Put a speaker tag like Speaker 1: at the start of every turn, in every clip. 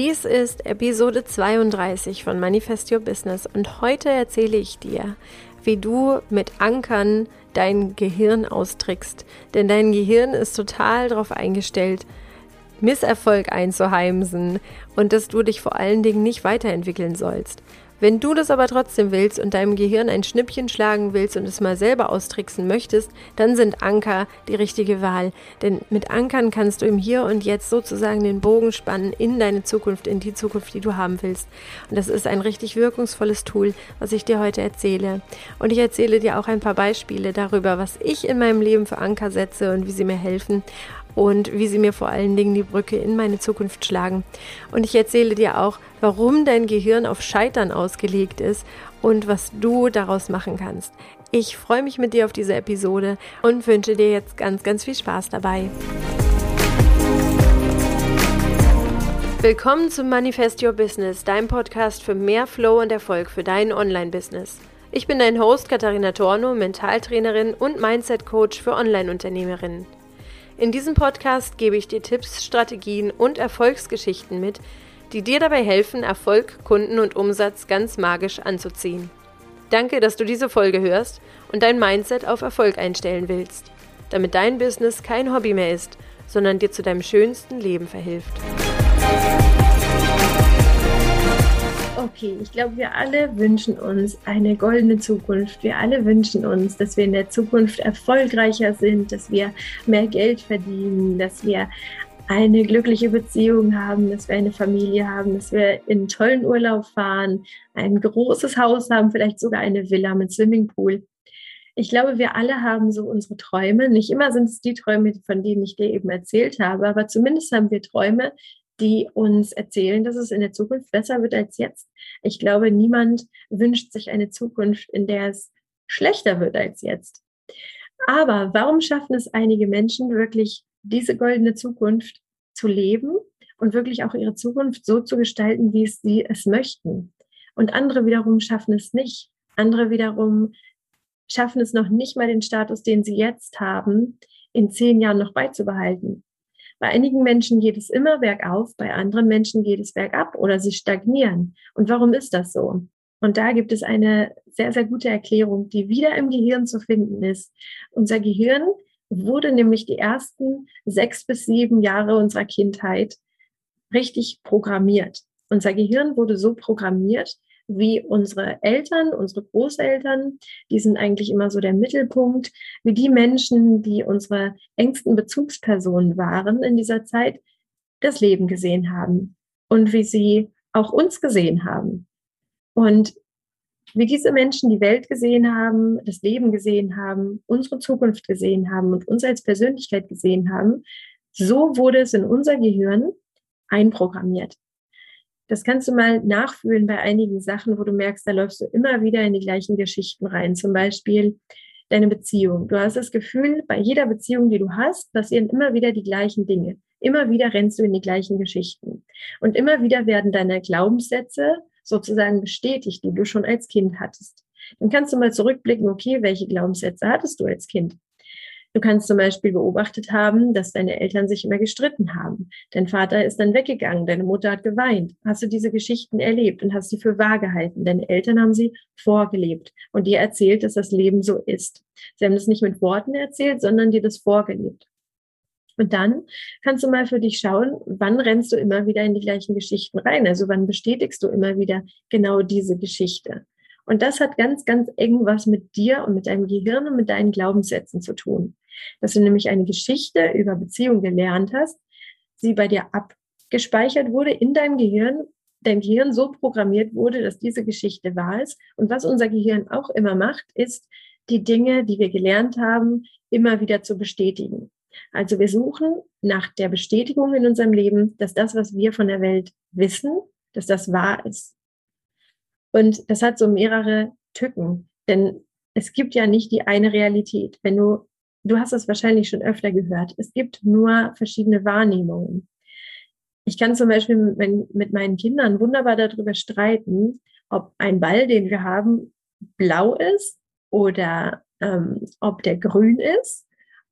Speaker 1: Dies ist Episode 32 von Manifest Your Business und heute erzähle ich dir, wie du mit Ankern dein Gehirn austrickst. Denn dein Gehirn ist total darauf eingestellt, Misserfolg einzuheimsen und dass du dich vor allen Dingen nicht weiterentwickeln sollst. Wenn du das aber trotzdem willst und deinem Gehirn ein Schnippchen schlagen willst und es mal selber austricksen möchtest, dann sind Anker die richtige Wahl. Denn mit Ankern kannst du im Hier und Jetzt sozusagen den Bogen spannen in deine Zukunft, in die Zukunft, die du haben willst. Und das ist ein richtig wirkungsvolles Tool, was ich dir heute erzähle. Und ich erzähle dir auch ein paar Beispiele darüber, was ich in meinem Leben für Anker setze und wie sie mir helfen und wie sie mir vor allen Dingen die Brücke in meine Zukunft schlagen. Und ich erzähle dir auch, warum dein Gehirn auf Scheitern ausgelegt ist und was du daraus machen kannst. Ich freue mich mit dir auf diese Episode und wünsche dir jetzt ganz, ganz viel Spaß dabei. Willkommen zum Manifest Your Business, deinem Podcast für mehr Flow und Erfolg für dein Online-Business. Ich bin dein Host Katharina Torno, Mentaltrainerin und Mindset-Coach für Online-Unternehmerinnen. In diesem Podcast gebe ich dir Tipps, Strategien und Erfolgsgeschichten mit, die dir dabei helfen, Erfolg, Kunden und Umsatz ganz magisch anzuziehen. Danke, dass du diese Folge hörst und dein Mindset auf Erfolg einstellen willst, damit dein Business kein Hobby mehr ist, sondern dir zu deinem schönsten Leben verhilft. Okay, ich glaube, wir alle wünschen uns eine goldene Zukunft. Wir alle wünschen uns, dass wir in der Zukunft erfolgreicher sind, dass wir mehr Geld verdienen, dass wir eine glückliche Beziehung haben, dass wir eine Familie haben, dass wir in einen tollen Urlaub fahren, ein großes Haus haben, vielleicht sogar eine Villa mit Swimmingpool. Ich glaube, wir alle haben so unsere Träume. Nicht immer sind es die Träume, von denen ich dir eben erzählt habe, aber zumindest haben wir Träume, die uns erzählen, dass es in der Zukunft besser wird als jetzt. Ich glaube, niemand wünscht sich eine Zukunft, in der es schlechter wird als jetzt. Aber warum schaffen es einige Menschen wirklich, diese goldene Zukunft zu leben und wirklich auch ihre Zukunft so zu gestalten, wie sie es möchten? Und andere wiederum schaffen es nicht. Andere wiederum schaffen es noch nicht mal den Status, den sie jetzt haben, in zehn Jahren noch beizubehalten. Bei einigen Menschen geht es immer bergauf, bei anderen Menschen geht es bergab oder sie stagnieren. Und warum ist das so? Und da gibt es eine sehr, sehr gute Erklärung, die wieder im Gehirn zu finden ist. Unser Gehirn wurde nämlich die ersten sechs bis sieben Jahre unserer Kindheit richtig programmiert. Unser Gehirn wurde so programmiert, wie unsere Eltern, unsere Großeltern, die sind eigentlich immer so der Mittelpunkt, wie die Menschen, die unsere engsten Bezugspersonen waren in dieser Zeit, das Leben gesehen haben und wie sie auch uns gesehen haben. Und wie diese Menschen die Welt gesehen haben, das Leben gesehen haben, unsere Zukunft gesehen haben und uns als Persönlichkeit gesehen haben, so wurde es in unser Gehirn einprogrammiert. Das kannst du mal nachfühlen bei einigen Sachen, wo du merkst, da läufst du immer wieder in die gleichen Geschichten rein. Zum Beispiel deine Beziehung. Du hast das Gefühl, bei jeder Beziehung, die du hast, passieren immer wieder die gleichen Dinge. Immer wieder rennst du in die gleichen Geschichten. Und immer wieder werden deine Glaubenssätze sozusagen bestätigt, die du schon als Kind hattest. Dann kannst du mal zurückblicken, okay, welche Glaubenssätze hattest du als Kind? Du kannst zum Beispiel beobachtet haben, dass deine Eltern sich immer gestritten haben. Dein Vater ist dann weggegangen, deine Mutter hat geweint. Hast du diese Geschichten erlebt und hast sie für wahr gehalten? Deine Eltern haben sie vorgelebt und dir erzählt, dass das Leben so ist. Sie haben das nicht mit Worten erzählt, sondern dir das vorgelebt. Und dann kannst du mal für dich schauen, wann rennst du immer wieder in die gleichen Geschichten rein? Also wann bestätigst du immer wieder genau diese Geschichte? Und das hat ganz, ganz eng was mit dir und mit deinem Gehirn und mit deinen Glaubenssätzen zu tun. Dass du nämlich eine Geschichte über Beziehung gelernt hast, sie bei dir abgespeichert wurde in deinem Gehirn, dein Gehirn so programmiert wurde, dass diese Geschichte wahr ist. Und was unser Gehirn auch immer macht, ist, die Dinge, die wir gelernt haben, immer wieder zu bestätigen. Also wir suchen nach der Bestätigung in unserem Leben, dass das, was wir von der Welt wissen, dass das wahr ist. Und das hat so mehrere Tücken, denn es gibt ja nicht die eine Realität. Wenn du, du hast es wahrscheinlich schon öfter gehört, es gibt nur verschiedene Wahrnehmungen. Ich kann zum Beispiel mit, meinen Kindern wunderbar darüber streiten, ob ein Ball, den wir haben, blau ist oder ähm, ob der grün ist.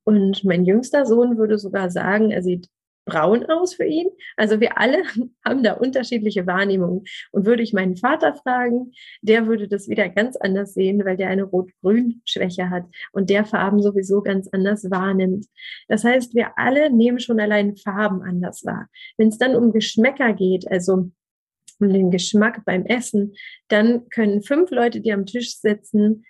Speaker 1: Und mein jüngster Sohn würde sogar sagen, er sieht braun aus für ihn. Also wir alle haben da unterschiedliche Wahrnehmungen. Und würde ich meinen Vater fragen, der würde das wieder ganz anders sehen, weil der eine Rot-Grün-Schwäche hat und der Farben sowieso ganz anders wahrnimmt. Das heißt, wir alle nehmen schon allein Farben anders wahr. Wenn es dann um Geschmäcker geht, also um den Geschmack beim Essen, dann können fünf Leute, die am Tisch sitzen,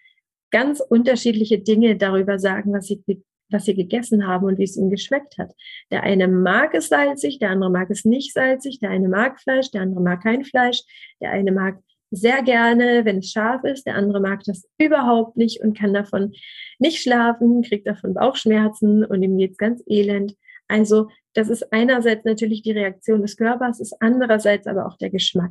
Speaker 1: ganz unterschiedliche Dinge darüber sagen, was sie was sie gegessen haben und wie es ihnen geschmeckt hat. Der eine mag es salzig, der andere mag es nicht salzig, der eine mag Fleisch, der andere mag kein Fleisch, der eine mag sehr gerne, wenn es scharf ist, der andere mag das überhaupt nicht und kann davon nicht schlafen, kriegt davon Bauchschmerzen und ihm geht's ganz elend. Also das ist einerseits natürlich die Reaktion des Körpers, ist andererseits aber auch der Geschmack.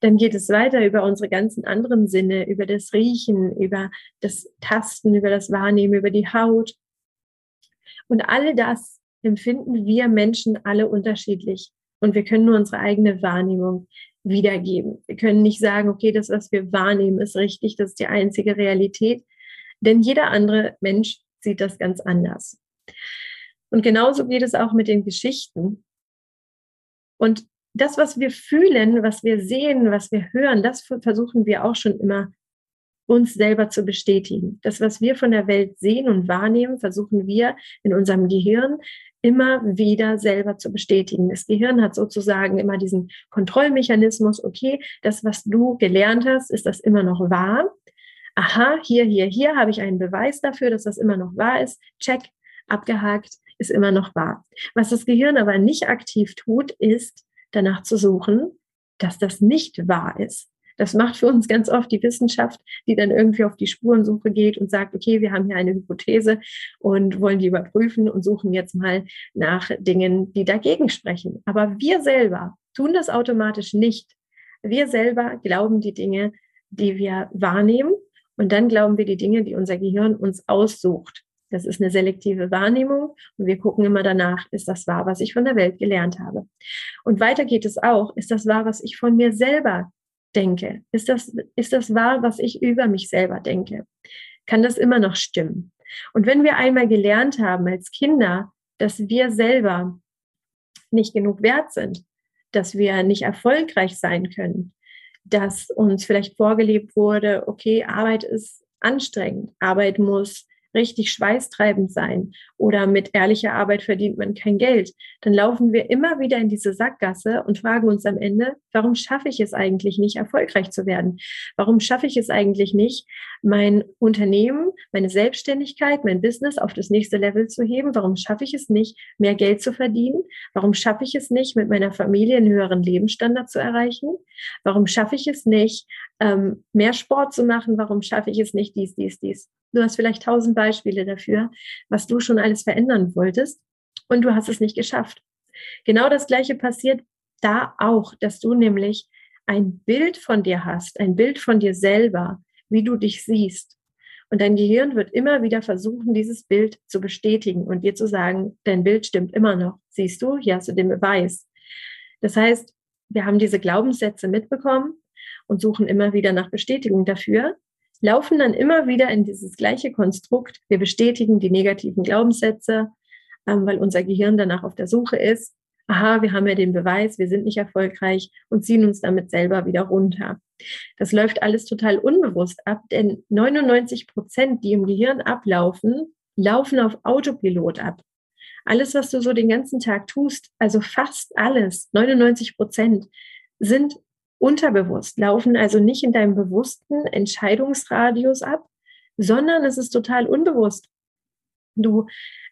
Speaker 1: Dann geht es weiter über unsere ganzen anderen Sinne, über das Riechen, über das Tasten, über das Wahrnehmen, über die Haut, und alle das empfinden wir Menschen alle unterschiedlich. Und wir können nur unsere eigene Wahrnehmung wiedergeben. Wir können nicht sagen, okay, das, was wir wahrnehmen, ist richtig, das ist die einzige Realität. Denn jeder andere Mensch sieht das ganz anders. Und genauso geht es auch mit den Geschichten. Und das, was wir fühlen, was wir sehen, was wir hören, das versuchen wir auch schon immer uns selber zu bestätigen. Das, was wir von der Welt sehen und wahrnehmen, versuchen wir in unserem Gehirn immer wieder selber zu bestätigen. Das Gehirn hat sozusagen immer diesen Kontrollmechanismus, okay, das, was du gelernt hast, ist das immer noch wahr? Aha, hier, hier, hier habe ich einen Beweis dafür, dass das immer noch wahr ist. Check, abgehakt, ist immer noch wahr. Was das Gehirn aber nicht aktiv tut, ist danach zu suchen, dass das nicht wahr ist. Das macht für uns ganz oft die Wissenschaft, die dann irgendwie auf die Spurensuche geht und sagt, okay, wir haben hier eine Hypothese und wollen die überprüfen und suchen jetzt mal nach Dingen, die dagegen sprechen. Aber wir selber tun das automatisch nicht. Wir selber glauben die Dinge, die wir wahrnehmen und dann glauben wir die Dinge, die unser Gehirn uns aussucht. Das ist eine selektive Wahrnehmung und wir gucken immer danach, ist das wahr, was ich von der Welt gelernt habe. Und weiter geht es auch, ist das wahr, was ich von mir selber denke? Ist das, ist das wahr, was ich über mich selber denke? Kann das immer noch stimmen? Und wenn wir einmal gelernt haben als Kinder, dass wir selber nicht genug wert sind, dass wir nicht erfolgreich sein können, dass uns vielleicht vorgelebt wurde, okay, Arbeit ist anstrengend, Arbeit muss richtig schweißtreibend sein oder mit ehrlicher Arbeit verdient man kein Geld, dann laufen wir immer wieder in diese Sackgasse und fragen uns am Ende, warum schaffe ich es eigentlich nicht, erfolgreich zu werden? Warum schaffe ich es eigentlich nicht, mein Unternehmen, meine Selbstständigkeit, mein Business auf das nächste Level zu heben? Warum schaffe ich es nicht, mehr Geld zu verdienen? Warum schaffe ich es nicht, mit meiner Familie einen höheren Lebensstandard zu erreichen? Warum schaffe ich es nicht, ähm, mehr Sport zu machen? Warum schaffe ich es nicht, dies, dies, dies? Du hast vielleicht tausend Beispiele dafür, was du schon alles verändern wolltest und du hast es nicht geschafft. Genau das Gleiche passiert da auch, dass du nämlich ein Bild von dir hast, ein Bild von dir selber, wie du dich siehst. Und dein Gehirn wird immer wieder versuchen, dieses Bild zu bestätigen und dir zu sagen, dein Bild stimmt immer noch. Siehst du, hier hast du den Beweis. Das heißt, wir haben diese Glaubenssätze mitbekommen und suchen immer wieder nach Bestätigung dafür laufen dann immer wieder in dieses gleiche Konstrukt. Wir bestätigen die negativen Glaubenssätze, ähm, weil unser Gehirn danach auf der Suche ist. Aha, wir haben ja den Beweis, wir sind nicht erfolgreich und ziehen uns damit selber wieder runter. Das läuft alles total unbewusst ab, denn 99 Prozent, die im Gehirn ablaufen, laufen auf Autopilot ab. Alles, was du so den ganzen Tag tust, also fast alles, 99 Prozent, sind unterbewusst, laufen also nicht in deinem bewussten Entscheidungsradius ab, sondern es ist total unbewusst. Du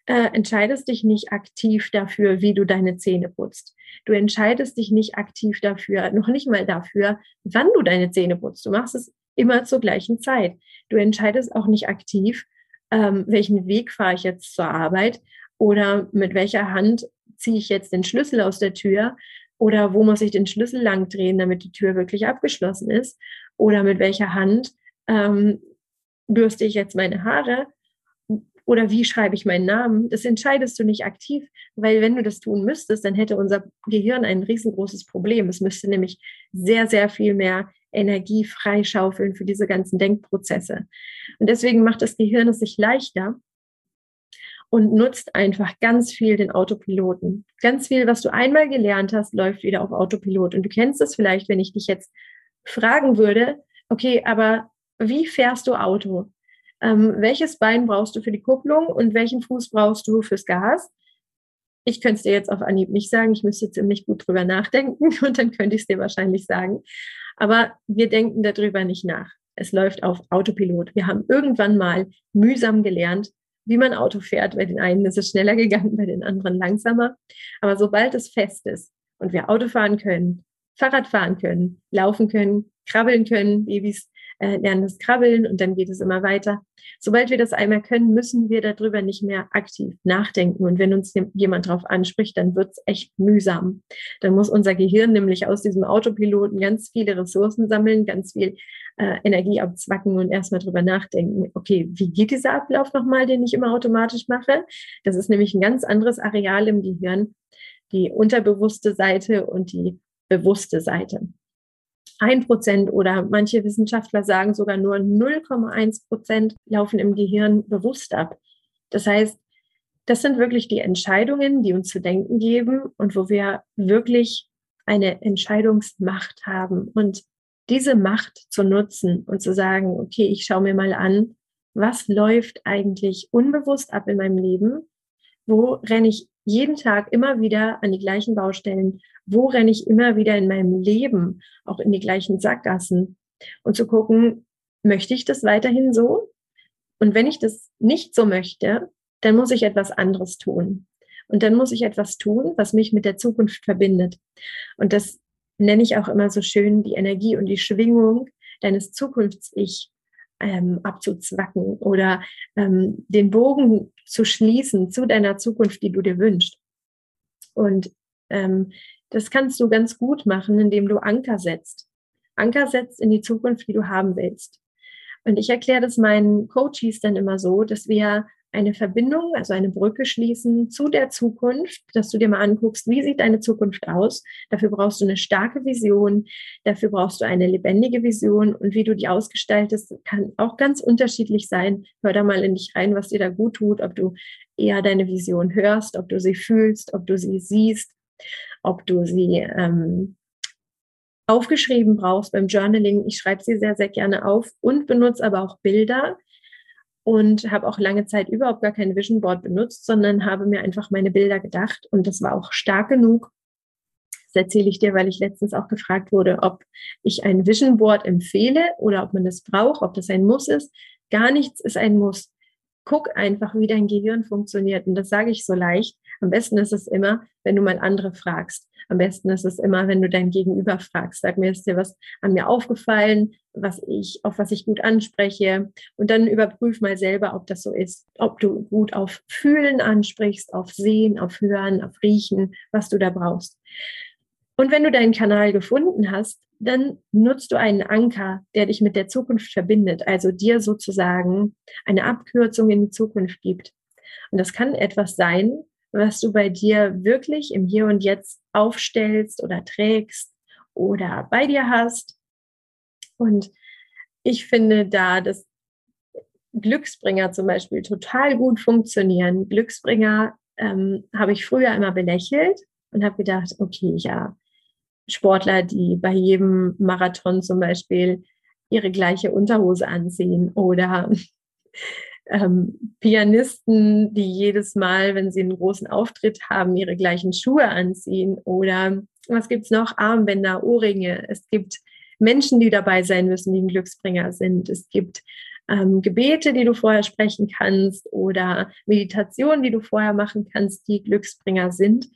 Speaker 1: äh, entscheidest dich nicht aktiv dafür, wie du deine Zähne putzt. Du entscheidest dich nicht aktiv dafür, noch nicht mal dafür, wann du deine Zähne putzt. Du machst es immer zur gleichen Zeit. Du entscheidest auch nicht aktiv, ähm, welchen Weg fahre ich jetzt zur Arbeit oder mit welcher Hand ziehe ich jetzt den Schlüssel aus der Tür, oder wo muss ich den Schlüssel lang drehen, damit die Tür wirklich abgeschlossen ist? Oder mit welcher Hand ähm, bürste ich jetzt meine Haare? Oder wie schreibe ich meinen Namen? Das entscheidest du nicht aktiv, weil wenn du das tun müsstest, dann hätte unser Gehirn ein riesengroßes Problem. Es müsste nämlich sehr, sehr viel mehr Energie freischaufeln für diese ganzen Denkprozesse. Und deswegen macht das Gehirn es sich leichter, und nutzt einfach ganz viel den Autopiloten. Ganz viel, was du einmal gelernt hast, läuft wieder auf Autopilot. Und du kennst es vielleicht, wenn ich dich jetzt fragen würde, okay, aber wie fährst du Auto? Ähm, welches Bein brauchst du für die Kupplung und welchen Fuß brauchst du fürs Gas? Ich könnte es dir jetzt auf Anhieb nicht sagen. Ich müsste ziemlich gut drüber nachdenken und dann könnte ich es dir wahrscheinlich sagen. Aber wir denken darüber nicht nach. Es läuft auf Autopilot. Wir haben irgendwann mal mühsam gelernt, wie man Auto fährt. Bei den einen ist es schneller gegangen, bei den anderen langsamer. Aber sobald es fest ist und wir Auto fahren können, Fahrrad fahren können, laufen können, krabbeln können, Babys äh, lernen das Krabbeln und dann geht es immer weiter. Sobald wir das einmal können, müssen wir darüber nicht mehr aktiv nachdenken. Und wenn uns jemand darauf anspricht, dann wird es echt mühsam. Dann muss unser Gehirn nämlich aus diesem Autopiloten ganz viele Ressourcen sammeln, ganz viel äh, Energie abzwacken und erstmal drüber nachdenken, okay, wie geht dieser Ablauf nochmal, den ich immer automatisch mache? Das ist nämlich ein ganz anderes Areal im Gehirn, die unterbewusste Seite und die bewusste Seite ein Prozent oder manche Wissenschaftler sagen sogar nur 0,1 Prozent laufen im Gehirn bewusst ab. Das heißt, das sind wirklich die Entscheidungen, die uns zu denken geben und wo wir wirklich eine Entscheidungsmacht haben. Und diese Macht zu nutzen und zu sagen, okay, ich schaue mir mal an, was läuft eigentlich unbewusst ab in meinem Leben? Wo renne ich jeden Tag immer wieder an die gleichen Baustellen? Wo renne ich immer wieder in meinem Leben auch in die gleichen Sackgassen? Und zu gucken, möchte ich das weiterhin so? Und wenn ich das nicht so möchte, dann muss ich etwas anderes tun. Und dann muss ich etwas tun, was mich mit der Zukunft verbindet. Und das nenne ich auch immer so schön die Energie und die Schwingung deines Zukunfts-Ich ähm, abzuzwacken oder ähm, den Bogen zu schließen zu deiner Zukunft, die du dir wünschst. Und ähm, das kannst du ganz gut machen, indem du Anker setzt. Anker setzt in die Zukunft, die du haben willst. Und ich erkläre das meinen Coaches dann immer so, dass wir eine Verbindung, also eine Brücke schließen zu der Zukunft, dass du dir mal anguckst, wie sieht deine Zukunft aus. Dafür brauchst du eine starke Vision, dafür brauchst du eine lebendige Vision und wie du die ausgestaltest, kann auch ganz unterschiedlich sein. Hör da mal in dich rein, was dir da gut tut, ob du eher deine Vision hörst, ob du sie fühlst, ob du sie siehst, ob du sie ähm, aufgeschrieben brauchst beim Journaling. Ich schreibe sie sehr, sehr gerne auf und benutze aber auch Bilder und habe auch lange Zeit überhaupt gar kein Vision Board benutzt, sondern habe mir einfach meine Bilder gedacht und das war auch stark genug. Das erzähle ich dir, weil ich letztens auch gefragt wurde, ob ich ein Vision Board empfehle oder ob man das braucht, ob das ein Muss ist. Gar nichts ist ein Muss. Guck einfach, wie dein Gehirn funktioniert. Und das sage ich so leicht. Am besten ist es immer, wenn du mal andere fragst. Am besten ist es immer, wenn du dein Gegenüber fragst. Sag mir, ist dir was an mir aufgefallen, was ich, auf was ich gut anspreche? Und dann überprüf mal selber, ob das so ist. Ob du gut auf Fühlen ansprichst, auf Sehen, auf Hören, auf Riechen, was du da brauchst. Und wenn du deinen Kanal gefunden hast, dann nutzt du einen Anker, der dich mit der Zukunft verbindet, also dir sozusagen eine Abkürzung in die Zukunft gibt. Und das kann etwas sein, was du bei dir wirklich im Hier und Jetzt aufstellst oder trägst oder bei dir hast. Und ich finde da, dass Glücksbringer zum Beispiel total gut funktionieren. Glücksbringer ähm, habe ich früher immer belächelt und habe gedacht, okay, ja, Sportler, die bei jedem Marathon zum Beispiel ihre gleiche Unterhose anziehen oder ähm, Pianisten, die jedes Mal, wenn sie einen großen Auftritt haben, ihre gleichen Schuhe anziehen oder was gibt's noch? Armbänder, Ohrringe. Es gibt Menschen, die dabei sein müssen, die ein Glücksbringer sind. Es gibt ähm, Gebete, die du vorher sprechen kannst oder Meditationen, die du vorher machen kannst, die Glücksbringer sind.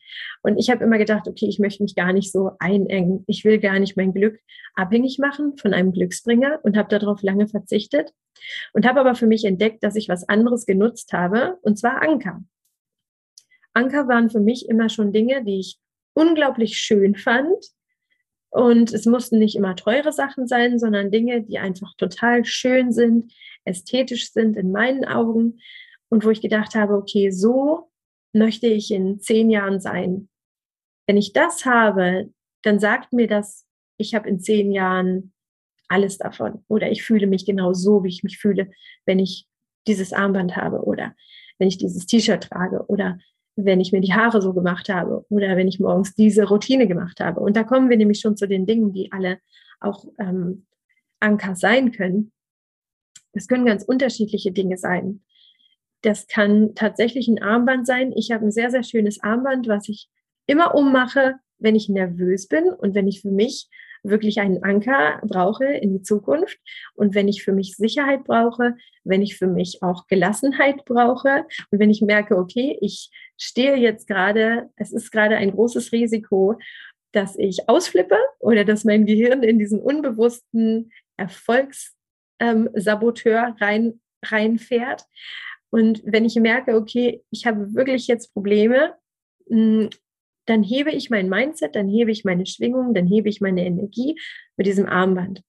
Speaker 1: Und ich habe immer gedacht, okay, ich möchte mich gar nicht so einengen. Ich will gar nicht mein Glück abhängig machen von einem Glücksbringer und habe darauf lange verzichtet und habe aber für mich entdeckt, dass ich was anderes genutzt habe, und zwar Anker. Anker waren für mich immer schon Dinge, die ich unglaublich schön fand, und es mussten nicht immer teure Sachen sein, sondern Dinge, die einfach total schön sind, ästhetisch sind in meinen Augen und wo ich gedacht habe, okay, so möchte ich in zehn Jahren sein. Wenn ich das habe, dann sagt mir das, ich habe in zehn Jahren alles davon oder ich fühle mich genau so, wie ich mich fühle, wenn ich dieses Armband habe oder wenn ich dieses T-Shirt trage oder wenn ich mir die Haare so gemacht habe oder wenn ich morgens diese Routine gemacht habe. Und da kommen wir nämlich schon zu den Dingen, die alle auch ähm, Anker sein können. Das können ganz unterschiedliche Dinge sein. Das kann tatsächlich ein Armband sein. Ich habe ein sehr, sehr schönes Armband, was ich immer ummache, wenn ich nervös bin und wenn ich für mich wirklich einen Anker brauche in die Zukunft und wenn ich für mich Sicherheit brauche, wenn ich für mich auch Gelassenheit brauche und wenn ich merke, okay, ich stehe jetzt gerade, es ist gerade ein großes Risiko, dass ich ausflippe oder dass mein Gehirn in diesen unbewussten Erfolgssaboteur ähm, rein, reinfährt. Und wenn ich merke, okay, ich habe wirklich jetzt Probleme, hm, dann hebe ich mein Mindset, dann hebe ich meine Schwingung, dann hebe ich meine Energie mit diesem Armband.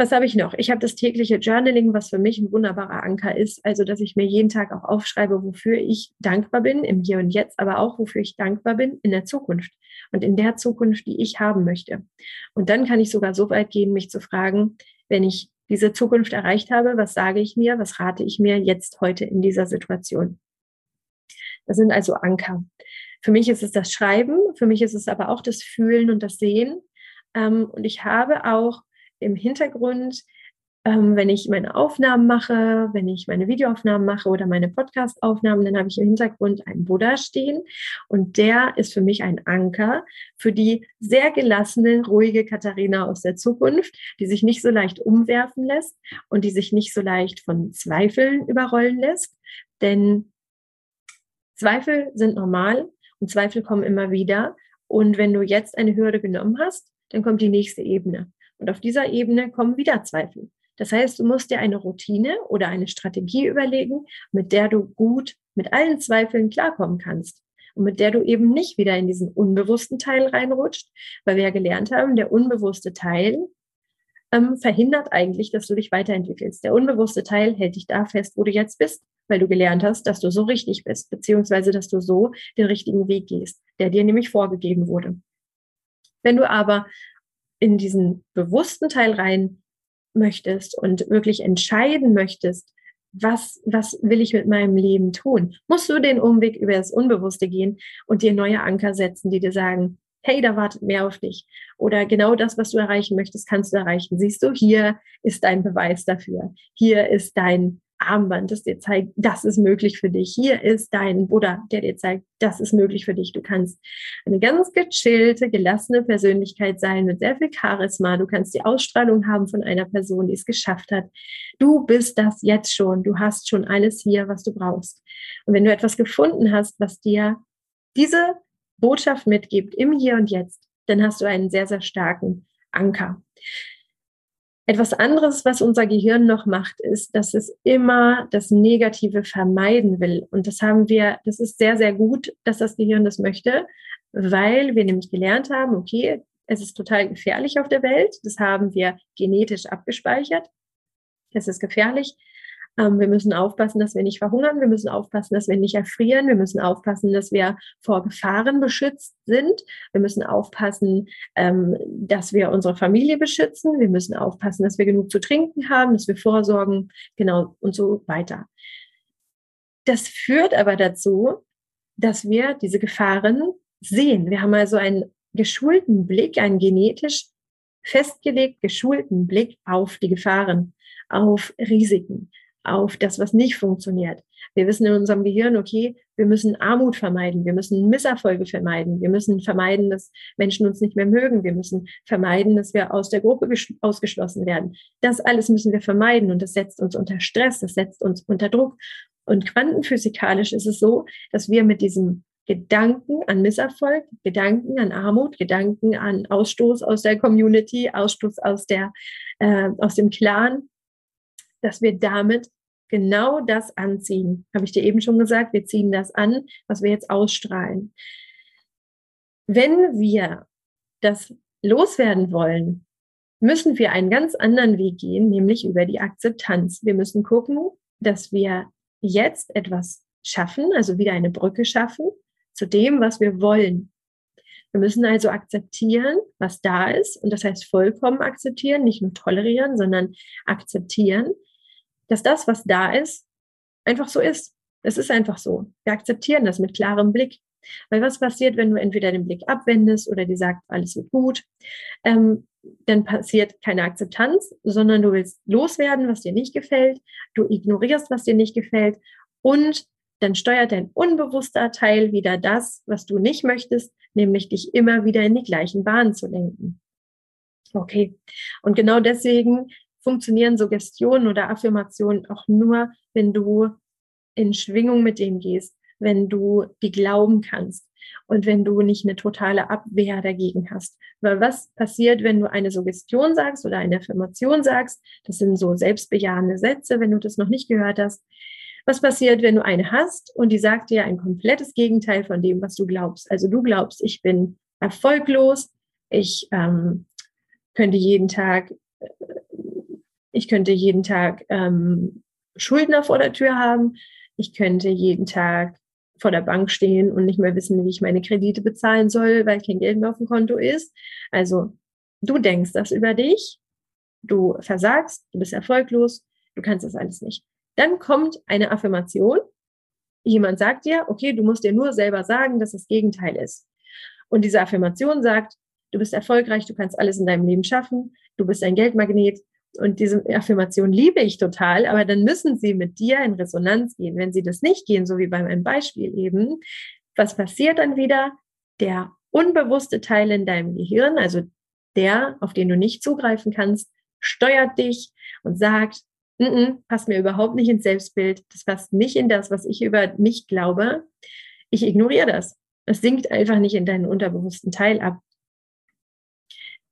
Speaker 1: Was habe ich noch? Ich habe das tägliche Journaling, was für mich ein wunderbarer Anker ist. Also, dass ich mir jeden Tag auch aufschreibe, wofür ich dankbar bin im Hier und Jetzt, aber auch wofür ich dankbar bin in der Zukunft und in der Zukunft, die ich haben möchte. Und dann kann ich sogar so weit gehen, mich zu fragen, wenn ich diese Zukunft erreicht habe, was sage ich mir, was rate ich mir jetzt heute in dieser Situation? Das sind also Anker. Für mich ist es das Schreiben, für mich ist es aber auch das Fühlen und das Sehen. Ähm, und ich habe auch im Hintergrund, ähm, wenn ich meine Aufnahmen mache, wenn ich meine Videoaufnahmen mache oder meine Podcast-Aufnahmen, dann habe ich im Hintergrund einen Buddha stehen. Und der ist für mich ein Anker für die sehr gelassene, ruhige Katharina aus der Zukunft, die sich nicht so leicht umwerfen lässt und die sich nicht so leicht von Zweifeln überrollen lässt. Denn Zweifel sind normal und Zweifel kommen immer wieder. Und wenn du jetzt eine Hürde genommen hast, dann kommt die nächste Ebene. Und auf dieser Ebene kommen wieder Zweifel. Das heißt, du musst dir eine Routine oder eine Strategie überlegen, mit der du gut mit allen Zweifeln klarkommen kannst und mit der du eben nicht wieder in diesen unbewussten Teil reinrutscht, weil wir ja gelernt haben, der unbewusste Teil ähm, verhindert eigentlich, dass du dich weiterentwickelst. Der unbewusste Teil hält dich da fest, wo du jetzt bist, weil du gelernt hast, dass du so richtig bist, beziehungsweise dass du so den richtigen Weg gehst, der dir nämlich vorgegeben wurde. Wenn du aber in diesen bewussten Teil rein möchtest und wirklich entscheiden möchtest, was, was will ich mit meinem Leben tun, musst du den Umweg über das Unbewusste gehen und dir neue Anker setzen, die dir sagen, hey, da wartet mehr auf dich. Oder genau das, was du erreichen möchtest, kannst du erreichen. Siehst du, hier ist dein Beweis dafür. Hier ist dein Armband, das dir zeigt, das ist möglich für dich. Hier ist dein Buddha, der dir zeigt, das ist möglich für dich. Du kannst eine ganz gechillte, gelassene Persönlichkeit sein mit sehr viel Charisma. Du kannst die Ausstrahlung haben von einer Person, die es geschafft hat. Du bist das jetzt schon. Du hast schon alles hier, was du brauchst. Und wenn du etwas gefunden hast, was dir diese Botschaft mitgibt im Hier und Jetzt, dann hast du einen sehr, sehr starken Anker. Etwas anderes, was unser Gehirn noch macht, ist, dass es immer das Negative vermeiden will. Und das haben wir, das ist sehr, sehr gut, dass das Gehirn das möchte, weil wir nämlich gelernt haben, okay, es ist total gefährlich auf der Welt. Das haben wir genetisch abgespeichert. Es ist gefährlich. Ähm, wir müssen aufpassen, dass wir nicht verhungern. Wir müssen aufpassen, dass wir nicht erfrieren. Wir müssen aufpassen, dass wir vor Gefahren beschützt sind. Wir müssen aufpassen, ähm, dass wir unsere Familie beschützen. Wir müssen aufpassen, dass wir genug zu trinken haben, dass wir vorsorgen, genau und so weiter. Das führt aber dazu, dass wir diese Gefahren sehen. Wir haben also einen geschulten Blick, einen genetisch festgelegt geschulten Blick auf die Gefahren, auf Risiken auf das, was nicht funktioniert. Wir wissen in unserem Gehirn, okay, wir müssen Armut vermeiden, wir müssen Misserfolge vermeiden, wir müssen vermeiden, dass Menschen uns nicht mehr mögen, wir müssen vermeiden, dass wir aus der Gruppe ausgeschlossen werden. Das alles müssen wir vermeiden und das setzt uns unter Stress, das setzt uns unter Druck. Und quantenphysikalisch ist es so, dass wir mit diesem Gedanken an Misserfolg, Gedanken an Armut, Gedanken an Ausstoß aus der Community, Ausstoß aus der äh, aus dem Clan, dass wir damit genau das anziehen. Habe ich dir eben schon gesagt, wir ziehen das an, was wir jetzt ausstrahlen. Wenn wir das loswerden wollen, müssen wir einen ganz anderen Weg gehen, nämlich über die Akzeptanz. Wir müssen gucken, dass wir jetzt etwas schaffen, also wieder eine Brücke schaffen zu dem, was wir wollen. Wir müssen also akzeptieren, was da ist. Und das heißt vollkommen akzeptieren, nicht nur tolerieren, sondern akzeptieren, dass das, was da ist, einfach so ist. Es ist einfach so. Wir akzeptieren das mit klarem Blick. Weil was passiert, wenn du entweder den Blick abwendest oder die sagt, alles wird gut, ähm, dann passiert keine Akzeptanz, sondern du willst loswerden, was dir nicht gefällt, du ignorierst, was dir nicht gefällt und dann steuert dein unbewusster Teil wieder das, was du nicht möchtest, nämlich dich immer wieder in die gleichen Bahnen zu lenken. Okay. Und genau deswegen funktionieren Suggestionen oder Affirmationen auch nur, wenn du in Schwingung mit denen gehst, wenn du die glauben kannst und wenn du nicht eine totale Abwehr dagegen hast. Weil was passiert, wenn du eine Suggestion sagst oder eine Affirmation sagst? Das sind so selbstbejahende Sätze, wenn du das noch nicht gehört hast. Was passiert, wenn du eine hast und die sagt dir ein komplettes Gegenteil von dem, was du glaubst? Also du glaubst, ich bin erfolglos, ich ähm, könnte jeden Tag, äh, ich könnte jeden Tag ähm, Schuldner vor der Tür haben, ich könnte jeden Tag vor der Bank stehen und nicht mehr wissen, wie ich meine Kredite bezahlen soll, weil kein Geld mehr auf dem Konto ist. Also du denkst das über dich, du versagst, du bist erfolglos, du kannst das alles nicht. Dann kommt eine Affirmation. Jemand sagt dir, okay, du musst dir nur selber sagen, dass das Gegenteil ist. Und diese Affirmation sagt, du bist erfolgreich, du kannst alles in deinem Leben schaffen, du bist ein Geldmagnet, und diese Affirmation liebe ich total, aber dann müssen sie mit dir in Resonanz gehen. Wenn sie das nicht gehen, so wie bei meinem Beispiel eben, was passiert dann wieder? Der unbewusste Teil in deinem Gehirn, also der, auf den du nicht zugreifen kannst, steuert dich und sagt, N -n, passt mir überhaupt nicht ins Selbstbild, das passt nicht in das, was ich über mich glaube. Ich ignoriere das. Es sinkt einfach nicht in deinen unterbewussten Teil ab.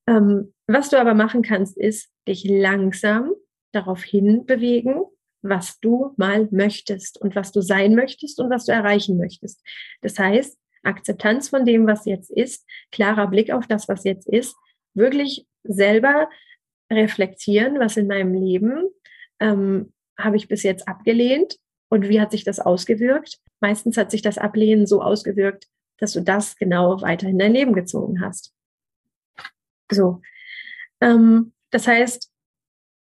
Speaker 1: Ähm, was du aber machen kannst, ist dich langsam darauf hinbewegen, was du mal möchtest und was du sein möchtest und was du erreichen möchtest. Das heißt, Akzeptanz von dem, was jetzt ist, klarer Blick auf das, was jetzt ist, wirklich selber reflektieren, was in meinem Leben ähm, habe ich bis jetzt abgelehnt und wie hat sich das ausgewirkt. Meistens hat sich das Ablehnen so ausgewirkt, dass du das genau weiter in dein Leben gezogen hast. So. Ähm, das heißt,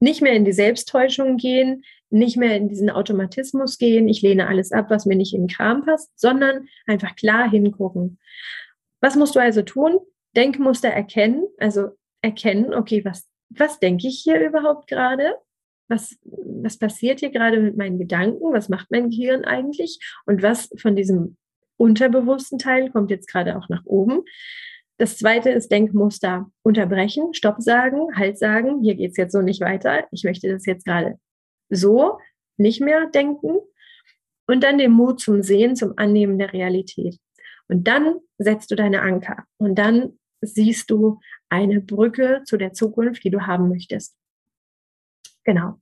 Speaker 1: nicht mehr in die Selbsttäuschung gehen, nicht mehr in diesen Automatismus gehen, ich lehne alles ab, was mir nicht in den Kram passt, sondern einfach klar hingucken. Was musst du also tun? Denkmuster erkennen, also erkennen, okay, was, was denke ich hier überhaupt gerade? Was, was passiert hier gerade mit meinen Gedanken? Was macht mein Gehirn eigentlich? Und was von diesem unterbewussten Teil kommt jetzt gerade auch nach oben? Das zweite ist Denkmuster unterbrechen, Stopp sagen, Halt sagen, hier geht's jetzt so nicht weiter. Ich möchte das jetzt gerade so nicht mehr denken. Und dann den Mut zum Sehen, zum Annehmen der Realität. Und dann setzt du deine Anker und dann siehst du eine Brücke zu der Zukunft, die du haben möchtest. Genau.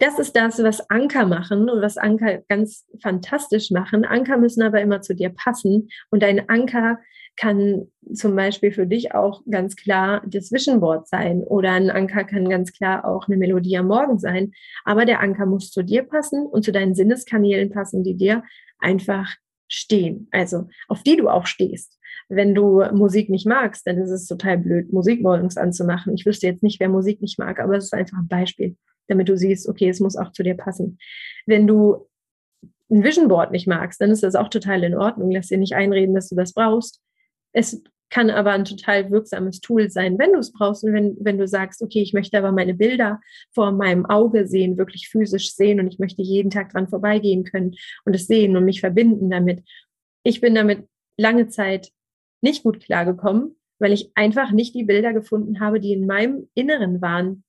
Speaker 1: Das ist das, was Anker machen und was Anker ganz fantastisch machen. Anker müssen aber immer zu dir passen und dein Anker kann zum Beispiel für dich auch ganz klar das Vision sein oder ein Anker kann ganz klar auch eine Melodie am Morgen sein. Aber der Anker muss zu dir passen und zu deinen Sinneskanälen passen, die dir einfach stehen, also auf die du auch stehst. Wenn du Musik nicht magst, dann ist es total blöd, Musik morgens anzumachen. Ich wüsste jetzt nicht, wer Musik nicht mag, aber es ist einfach ein Beispiel, damit du siehst, okay, es muss auch zu dir passen. Wenn du ein Vision Board nicht magst, dann ist das auch total in Ordnung. Lass dir nicht einreden, dass du das brauchst. Es kann aber ein total wirksames Tool sein, wenn du es brauchst und wenn, wenn du sagst, okay, ich möchte aber meine Bilder vor meinem Auge sehen, wirklich physisch sehen und ich möchte jeden Tag dran vorbeigehen können und es sehen und mich verbinden damit. Ich bin damit lange Zeit nicht gut klargekommen, weil ich einfach nicht die Bilder gefunden habe, die in meinem Inneren waren.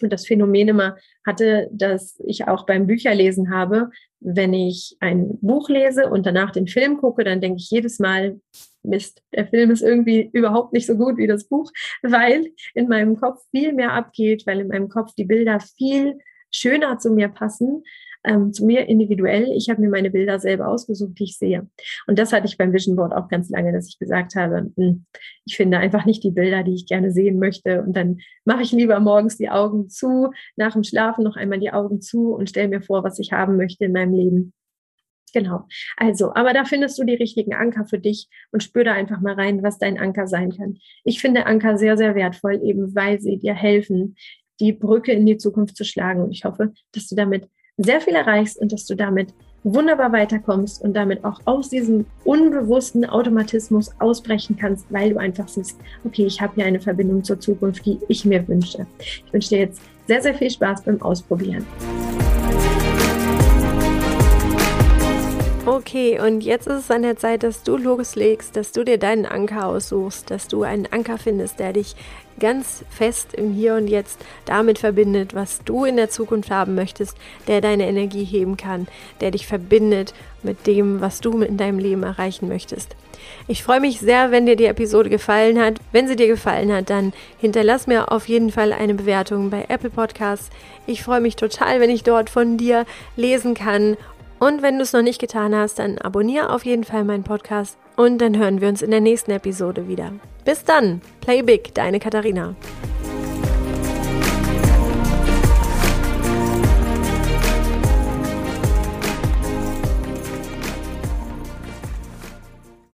Speaker 1: Und das Phänomen immer hatte, dass ich auch beim Bücherlesen habe, wenn ich ein Buch lese und danach den Film gucke, dann denke ich jedes Mal, Mist, der Film ist irgendwie überhaupt nicht so gut wie das Buch, weil in meinem Kopf viel mehr abgeht, weil in meinem Kopf die Bilder viel schöner zu mir passen, ähm, zu mir individuell. Ich habe mir meine Bilder selber ausgesucht, die ich sehe. Und das hatte ich beim Vision Board auch ganz lange, dass ich gesagt habe, hm, ich finde einfach nicht die Bilder, die ich gerne sehen möchte. Und dann mache ich lieber morgens die Augen zu, nach dem Schlafen noch einmal die Augen zu und stelle mir vor, was ich haben möchte in meinem Leben. Genau. Also, aber da findest du die richtigen Anker für dich und spür da einfach mal rein, was dein Anker sein kann. Ich finde Anker sehr, sehr wertvoll, eben weil sie dir helfen, die Brücke in die Zukunft zu schlagen. Und ich hoffe, dass du damit sehr viel erreichst und dass du damit wunderbar weiterkommst und damit auch aus diesem unbewussten Automatismus ausbrechen kannst, weil du einfach siehst, okay, ich habe hier eine Verbindung zur Zukunft, die ich mir wünsche. Ich wünsche dir jetzt sehr, sehr viel Spaß beim Ausprobieren.
Speaker 2: Okay, und jetzt ist es an der Zeit, dass du loslegst, dass du dir deinen Anker aussuchst, dass du einen Anker findest, der dich ganz fest im Hier und Jetzt damit verbindet, was du in der Zukunft haben möchtest, der deine Energie heben kann, der dich verbindet mit dem, was du in deinem Leben erreichen möchtest. Ich freue mich sehr, wenn dir die Episode gefallen hat. Wenn sie dir gefallen hat, dann hinterlass mir auf jeden Fall eine Bewertung bei Apple Podcasts. Ich freue mich total, wenn ich dort von dir lesen kann und wenn du es noch nicht getan hast, dann abonniere auf jeden Fall meinen Podcast und dann hören wir uns in der nächsten Episode wieder. Bis dann, play big, deine Katharina.